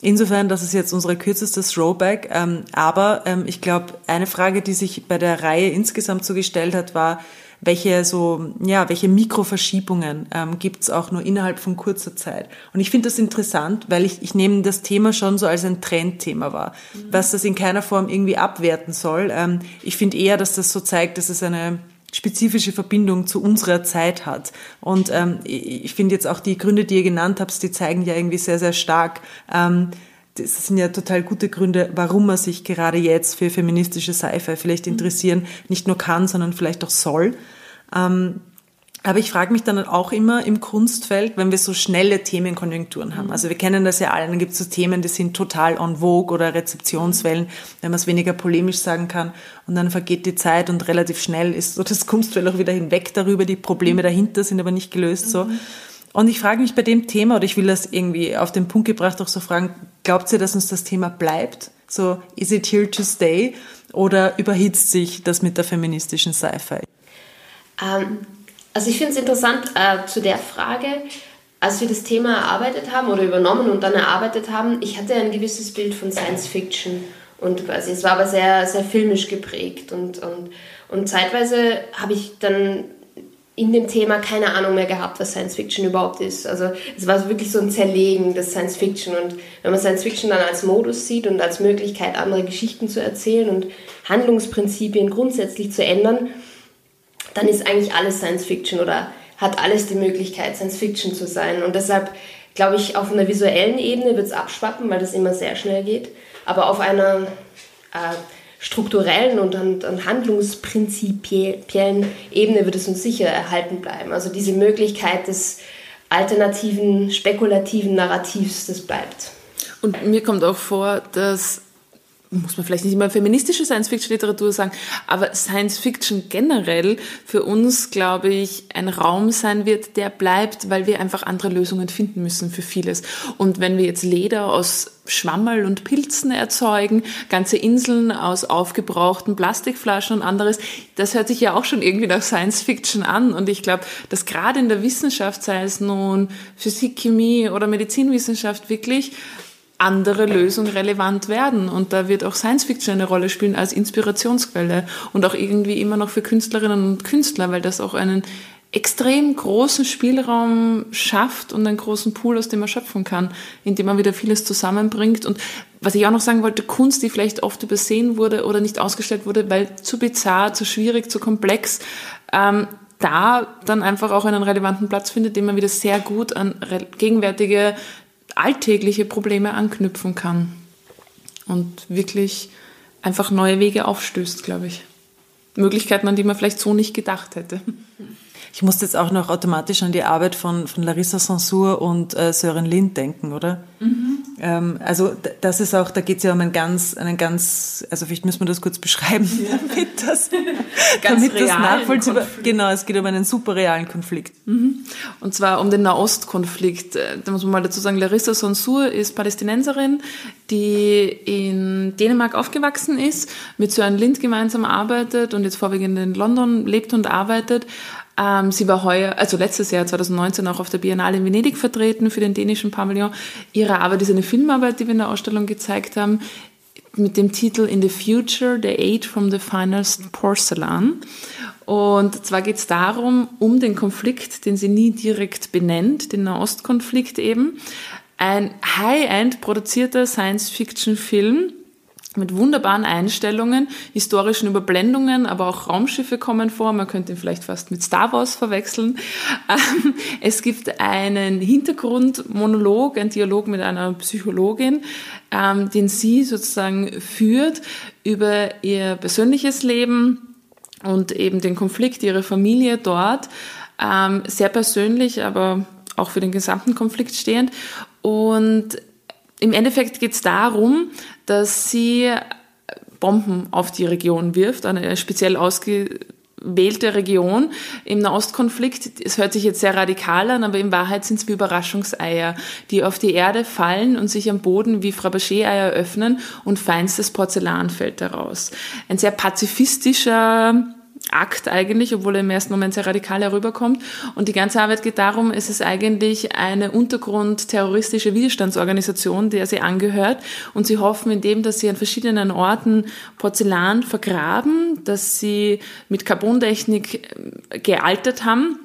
Insofern, das ist jetzt unsere kürzeste Throwback, ähm, aber ähm, ich glaube, eine Frage, die sich bei der Reihe insgesamt so gestellt hat, war, welche so, ja, welche Mikroverschiebungen ähm, gibt es auch nur innerhalb von kurzer Zeit. Und ich finde das interessant, weil ich, ich nehme das Thema schon so als ein Trendthema wahr, mhm. was das in keiner Form irgendwie abwerten soll. Ähm, ich finde eher, dass das so zeigt, dass es eine spezifische Verbindung zu unserer Zeit hat. Und ähm, ich finde jetzt auch die Gründe, die ihr genannt habt, die zeigen ja irgendwie sehr, sehr stark, ähm, das sind ja total gute Gründe, warum man sich gerade jetzt für feministische Sci-Fi vielleicht mhm. interessieren, nicht nur kann, sondern vielleicht auch soll. Ähm, aber ich frage mich dann auch immer im Kunstfeld, wenn wir so schnelle Themenkonjunkturen haben. Mhm. Also wir kennen das ja alle, dann gibt es so Themen, die sind total on vogue oder Rezeptionswellen, wenn man es weniger polemisch sagen kann. Und dann vergeht die Zeit und relativ schnell ist so das Kunstfeld auch wieder hinweg darüber. Die Probleme mhm. dahinter sind aber nicht gelöst so. Und ich frage mich bei dem Thema, oder ich will das irgendwie auf den Punkt gebracht auch so fragen, glaubt ihr, dass uns das Thema bleibt? So, is it here to stay? Oder überhitzt sich das mit der feministischen Sci-Fi? Ähm, also ich finde es interessant äh, zu der Frage, als wir das Thema erarbeitet haben oder übernommen und dann erarbeitet haben, ich hatte ein gewisses Bild von Science Fiction und quasi, es war aber sehr, sehr filmisch geprägt und, und, und zeitweise habe ich dann in dem Thema keine Ahnung mehr gehabt, was Science Fiction überhaupt ist. Also es war wirklich so ein Zerlegen des Science Fiction. Und wenn man Science Fiction dann als Modus sieht und als Möglichkeit, andere Geschichten zu erzählen und Handlungsprinzipien grundsätzlich zu ändern, dann ist eigentlich alles Science Fiction oder hat alles die Möglichkeit, Science Fiction zu sein. Und deshalb glaube ich, auf einer visuellen Ebene wird es abschwappen, weil das immer sehr schnell geht. Aber auf einer äh, strukturellen und, und, und handlungsprinzipiellen Ebene wird es uns sicher erhalten bleiben. Also diese Möglichkeit des alternativen, spekulativen Narrativs, das bleibt. Und mir kommt auch vor, dass muss man vielleicht nicht immer feministische Science-Fiction-Literatur sagen, aber Science-Fiction generell für uns, glaube ich, ein Raum sein wird, der bleibt, weil wir einfach andere Lösungen finden müssen für vieles. Und wenn wir jetzt Leder aus Schwammerl und Pilzen erzeugen, ganze Inseln aus aufgebrauchten Plastikflaschen und anderes, das hört sich ja auch schon irgendwie nach Science-Fiction an. Und ich glaube, dass gerade in der Wissenschaft, sei es nun Physik, Chemie oder Medizinwissenschaft, wirklich andere Lösungen relevant werden. Und da wird auch Science Fiction eine Rolle spielen als Inspirationsquelle und auch irgendwie immer noch für Künstlerinnen und Künstler, weil das auch einen extrem großen Spielraum schafft und einen großen Pool, aus dem man schöpfen kann, indem man wieder vieles zusammenbringt. Und was ich auch noch sagen wollte, Kunst, die vielleicht oft übersehen wurde oder nicht ausgestellt wurde, weil zu bizarr, zu schwierig, zu komplex, ähm, da dann einfach auch einen relevanten Platz findet, den man wieder sehr gut an gegenwärtige alltägliche Probleme anknüpfen kann und wirklich einfach neue Wege aufstößt, glaube ich. Möglichkeiten, an die man vielleicht so nicht gedacht hätte. Ich musste jetzt auch noch automatisch an die Arbeit von, von Larissa Sansur und äh, Sören Lind denken, oder? Mhm. Ähm, also das ist auch, da geht es ja um einen ganz, einen ganz, also vielleicht müssen wir das kurz beschreiben, ja. damit das, damit das nachvollziehbar Genau, es geht um einen super realen Konflikt. Mhm. Und zwar um den Nahostkonflikt. Äh, da muss man mal dazu sagen, Larissa Sansur ist Palästinenserin, die in Dänemark aufgewachsen ist, mit Sören Lind gemeinsam arbeitet und jetzt vorwiegend in London lebt und arbeitet ähm, sie war heuer, also letztes Jahr 2019 auch auf der Biennale in Venedig vertreten für den dänischen Pavillon. Ihre Arbeit ist eine Filmarbeit, die wir in der Ausstellung gezeigt haben, mit dem Titel In the Future, The Aid from the Finest Porcelain. Und zwar geht es darum, um den Konflikt, den sie nie direkt benennt, den Nahostkonflikt eben. Ein High-End produzierter Science-Fiction-Film, mit wunderbaren Einstellungen, historischen Überblendungen, aber auch Raumschiffe kommen vor. Man könnte ihn vielleicht fast mit Star Wars verwechseln. Ähm, es gibt einen Hintergrundmonolog, einen Dialog mit einer Psychologin, ähm, den sie sozusagen führt über ihr persönliches Leben und eben den Konflikt ihrer Familie dort. Ähm, sehr persönlich, aber auch für den gesamten Konflikt stehend. Und im Endeffekt geht es darum, dass sie Bomben auf die Region wirft, eine speziell ausgewählte Region im Nahostkonflikt. Es hört sich jetzt sehr radikal an, aber in Wahrheit sind es wie Überraschungseier, die auf die Erde fallen und sich am Boden wie Fabergé-Eier öffnen und feinstes Porzellan fällt daraus. Ein sehr pazifistischer Akt eigentlich, obwohl er im ersten Moment sehr radikal herüberkommt. Und die ganze Arbeit geht darum, es ist eigentlich eine Untergrund-terroristische Widerstandsorganisation, der sie angehört. Und sie hoffen in dem, dass sie an verschiedenen Orten Porzellan vergraben, dass sie mit Carbontechnik gealtert haben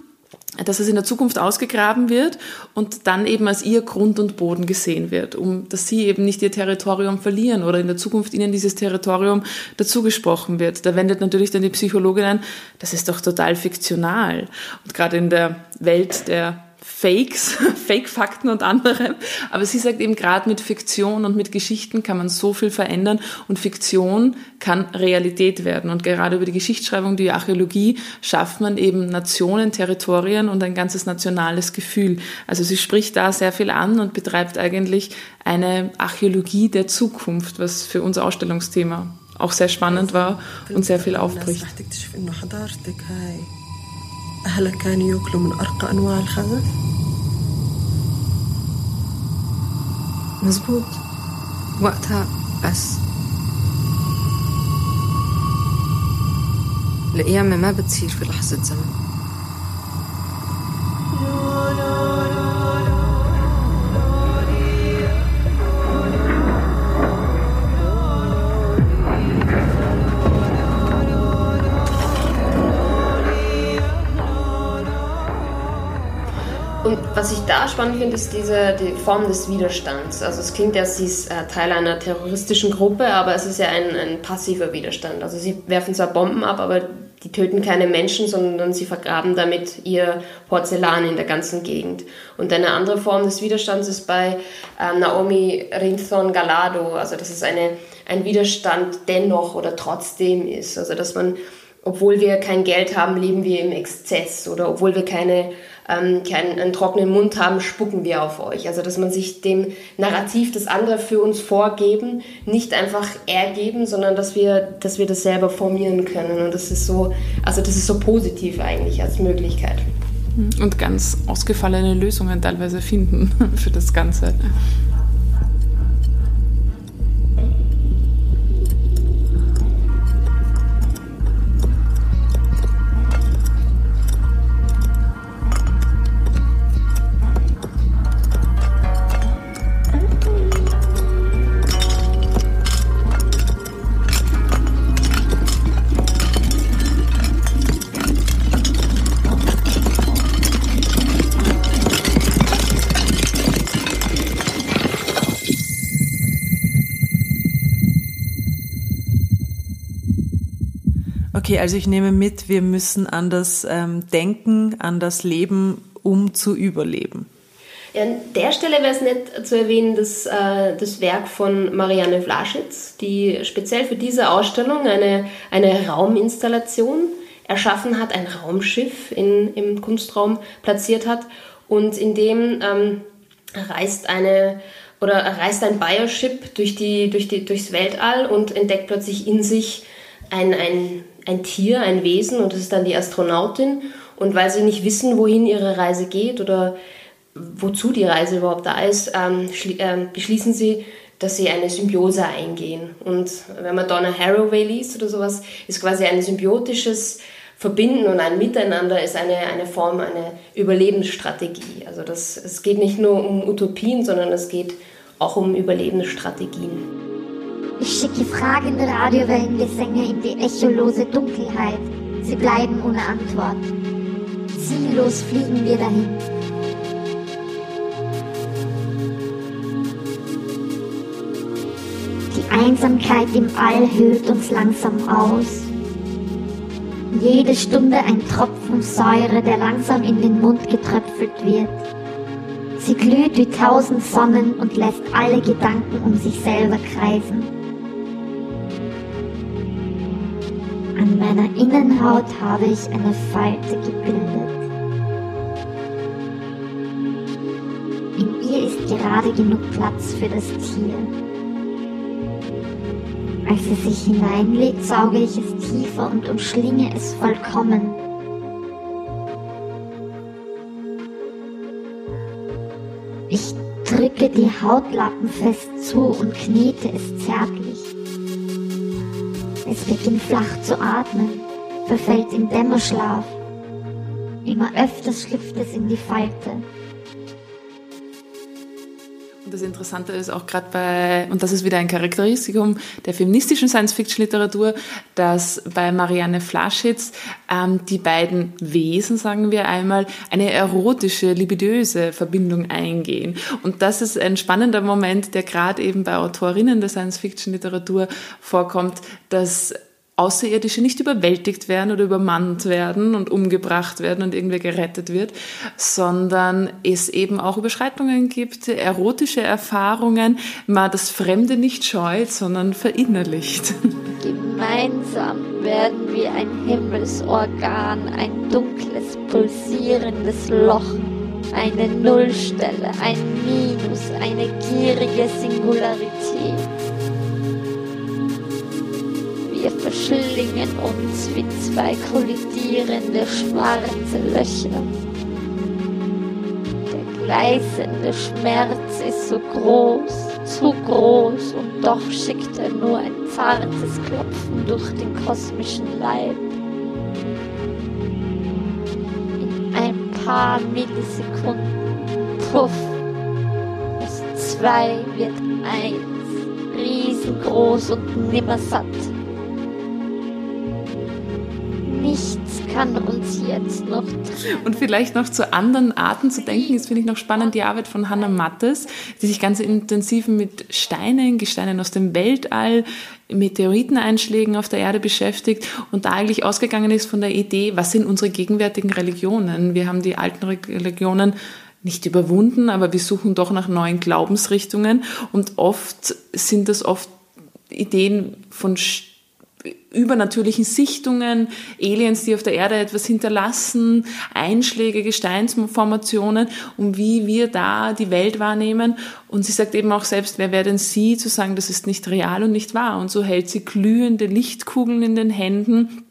dass es in der Zukunft ausgegraben wird und dann eben als ihr Grund und Boden gesehen wird, um dass sie eben nicht ihr Territorium verlieren oder in der Zukunft ihnen dieses Territorium dazugesprochen wird. Da wendet natürlich dann die Psychologin ein, das ist doch total fiktional. Und gerade in der Welt der Fakes, Fake-Fakten und anderem. Aber sie sagt eben, gerade mit Fiktion und mit Geschichten kann man so viel verändern und Fiktion kann Realität werden. Und gerade über die Geschichtsschreibung, die Archäologie, schafft man eben Nationen, Territorien und ein ganzes nationales Gefühl. Also sie spricht da sehr viel an und betreibt eigentlich eine Archäologie der Zukunft, was für unser Ausstellungsthema auch sehr spannend war und sehr viel aufbricht. أهلك كانوا يأكلوا من أرقى أنواع الخبث؟ مزبوط. وقتها بس. القيامة ما بتصير في لحظة زمن. Was ich da spannend finde, ist diese die Form des Widerstands. Also es klingt ja, sie ist äh, Teil einer terroristischen Gruppe, aber es ist ja ein, ein passiver Widerstand. Also sie werfen zwar Bomben ab, aber die töten keine Menschen, sondern sie vergraben damit ihr Porzellan in der ganzen Gegend. Und eine andere Form des Widerstands ist bei äh, Naomi Rinthon Galado, also dass es eine, ein Widerstand dennoch oder trotzdem ist. Also dass man obwohl wir kein Geld haben, leben wir im Exzess oder obwohl wir keine, ähm, keinen einen trockenen Mund haben, spucken wir auf euch. Also dass man sich dem Narrativ, das andere für uns vorgeben, nicht einfach ergeben, sondern dass wir, dass wir das selber formieren können. Und das ist so, also das ist so positiv eigentlich als Möglichkeit. Und ganz ausgefallene Lösungen teilweise finden für das Ganze. Also ich nehme mit, wir müssen an das ähm, Denken, an das Leben, um zu überleben. Ja, an der Stelle wäre es nett zu erwähnen, dass äh, das Werk von Marianne Vlaschitz, die speziell für diese Ausstellung eine, eine Rauminstallation erschaffen hat, ein Raumschiff in, im Kunstraum platziert hat und in dem ähm, reist eine oder reist ein Bioship durch die, durch die, durchs Weltall und entdeckt plötzlich in sich ein, ein ein Tier, ein Wesen und das ist dann die Astronautin. Und weil sie nicht wissen, wohin ihre Reise geht oder wozu die Reise überhaupt da ist, ähm, äh, beschließen sie, dass sie eine Symbiose eingehen. Und wenn man Donna Haraway liest oder sowas, ist quasi ein symbiotisches Verbinden und ein Miteinander ist eine, eine Form, eine Überlebensstrategie. Also das, es geht nicht nur um Utopien, sondern es geht auch um Überlebensstrategien. Ich schicke fragende Radiowellengesänge in die echolose Dunkelheit. Sie bleiben ohne Antwort. Ziellos fliegen wir dahin. Die Einsamkeit im All hüllt uns langsam aus. Jede Stunde ein Tropfen Säure, der langsam in den Mund getröpfelt wird. Sie glüht wie tausend Sonnen und lässt alle Gedanken um sich selber kreisen. An meiner Innenhaut habe ich eine Falte gebildet. In ihr ist gerade genug Platz für das Tier. Als es sich hineinlegt, sauge ich es tiefer und umschlinge es vollkommen. Ich drücke die Hautlappen fest zu und knete es zärtlich. Es beginnt flach zu atmen, verfällt in Dämmerschlaf. Immer öfters schlüpft es in die Falte. Das Interessante ist auch gerade bei, und das ist wieder ein Charakteristikum der feministischen Science-Fiction-Literatur, dass bei Marianne Flaschitz ähm, die beiden Wesen, sagen wir einmal, eine erotische, libidöse Verbindung eingehen. Und das ist ein spannender Moment, der gerade eben bei Autorinnen der Science-Fiction-Literatur vorkommt, dass Außerirdische nicht überwältigt werden oder übermannt werden und umgebracht werden und irgendwer gerettet wird, sondern es eben auch Überschreitungen gibt, erotische Erfahrungen, man das Fremde nicht scheut, sondern verinnerlicht. Gemeinsam werden wir ein Himmelsorgan, ein dunkles, pulsierendes Loch, eine Nullstelle, ein Minus, eine gierige Singularität. Wir verschlingen uns wie zwei kollidierende schwarze Löcher. Der gleißende Schmerz ist so groß, zu groß und doch schickt er nur ein zartes Klopfen durch den kosmischen Leib. In ein paar Millisekunden, puff, aus zwei wird eins, riesengroß und nimmersatt. Nichts kann uns jetzt noch Und vielleicht noch zu anderen Arten zu denken, ist finde ich noch spannend die Arbeit von Hannah Mattes, die sich ganz intensiv mit Steinen, Gesteinen aus dem Weltall, Meteoriteneinschlägen auf der Erde beschäftigt und da eigentlich ausgegangen ist von der Idee, was sind unsere gegenwärtigen Religionen? Wir haben die alten Religionen nicht überwunden, aber wir suchen doch nach neuen Glaubensrichtungen und oft sind das oft Ideen von übernatürlichen Sichtungen, Aliens, die auf der Erde etwas hinterlassen, Einschläge, Gesteinsformationen und wie wir da die Welt wahrnehmen. Und sie sagt eben auch selbst, wer wäre denn sie zu sagen, das ist nicht real und nicht wahr? Und so hält sie glühende Lichtkugeln in den Händen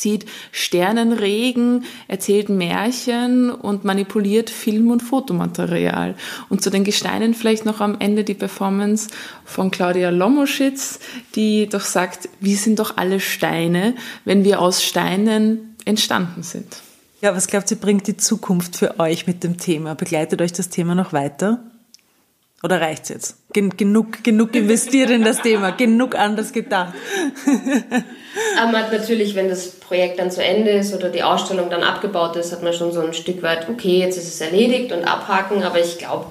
sieht Sternenregen, erzählt Märchen und manipuliert Film- und Fotomaterial. Und zu den Gesteinen vielleicht noch am Ende die Performance von Claudia Lomoschitz, die doch sagt, wir sind doch alle Steine, wenn wir aus Steinen entstanden sind. Ja, was glaubt ihr, bringt die Zukunft für euch mit dem Thema? Begleitet euch das Thema noch weiter? Oder reicht's jetzt? Gen genug, genug investiert in das Thema, genug anders gedacht. Aber man hat natürlich, wenn das Projekt dann zu Ende ist oder die Ausstellung dann abgebaut ist, hat man schon so ein Stück weit, okay, jetzt ist es erledigt und abhaken, aber ich glaube,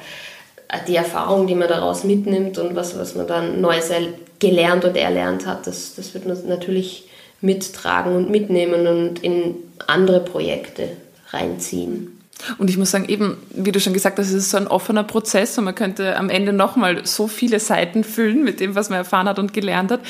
die Erfahrung, die man daraus mitnimmt und was, was man dann Neues gelernt und erlernt hat, das, das wird man natürlich mittragen und mitnehmen und in andere Projekte reinziehen. Und ich muss sagen, eben, wie du schon gesagt hast, es ist so ein offener Prozess und man könnte am Ende nochmal so viele Seiten füllen mit dem, was man erfahren hat und gelernt hat.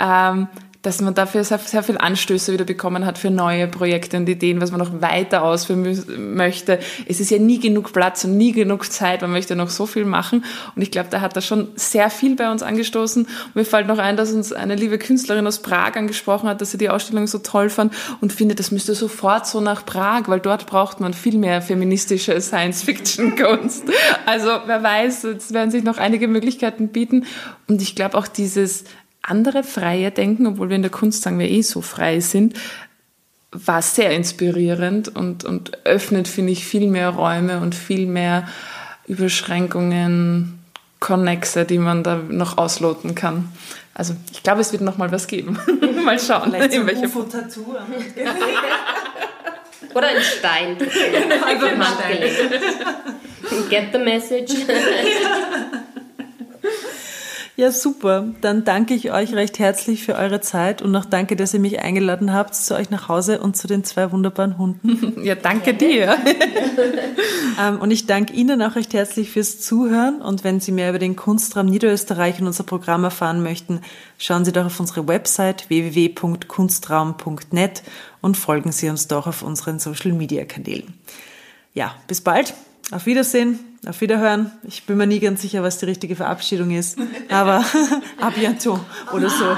Ähm, dass man dafür sehr, sehr viel Anstöße wieder bekommen hat für neue Projekte und Ideen, was man noch weiter ausführen möchte. Es ist ja nie genug Platz und nie genug Zeit, man möchte noch so viel machen. Und ich glaube, da hat er schon sehr viel bei uns angestoßen. Und mir fällt noch ein, dass uns eine liebe Künstlerin aus Prag angesprochen hat, dass sie die Ausstellung so toll fand und findet, das müsste sofort so nach Prag, weil dort braucht man viel mehr feministische Science-Fiction-Kunst. Also wer weiß, es werden sich noch einige Möglichkeiten bieten. Und ich glaube auch dieses andere freie Denken, obwohl wir in der Kunst sagen wir eh so frei sind, war sehr inspirierend und, und öffnet, finde ich, viel mehr Räume und viel mehr Überschränkungen, Connexe, die man da noch ausloten kann. Also ich glaube, es wird noch mal was geben. mal schauen. Vielleicht in welche Tattoo. Oder ein Stein. Stein. Get the message. Ja, super. Dann danke ich euch recht herzlich für eure Zeit und noch danke, dass ihr mich eingeladen habt zu euch nach Hause und zu den zwei wunderbaren Hunden. Ja, danke dir. Ähm, und ich danke Ihnen auch recht herzlich fürs Zuhören. Und wenn Sie mehr über den Kunstraum Niederösterreich und unser Programm erfahren möchten, schauen Sie doch auf unsere Website www.kunstraum.net und folgen Sie uns doch auf unseren Social Media Kanälen. Ja, bis bald auf Wiedersehen, auf Wiederhören. Ich bin mir nie ganz sicher, was die richtige Verabschiedung ist, aber à bientôt oder so.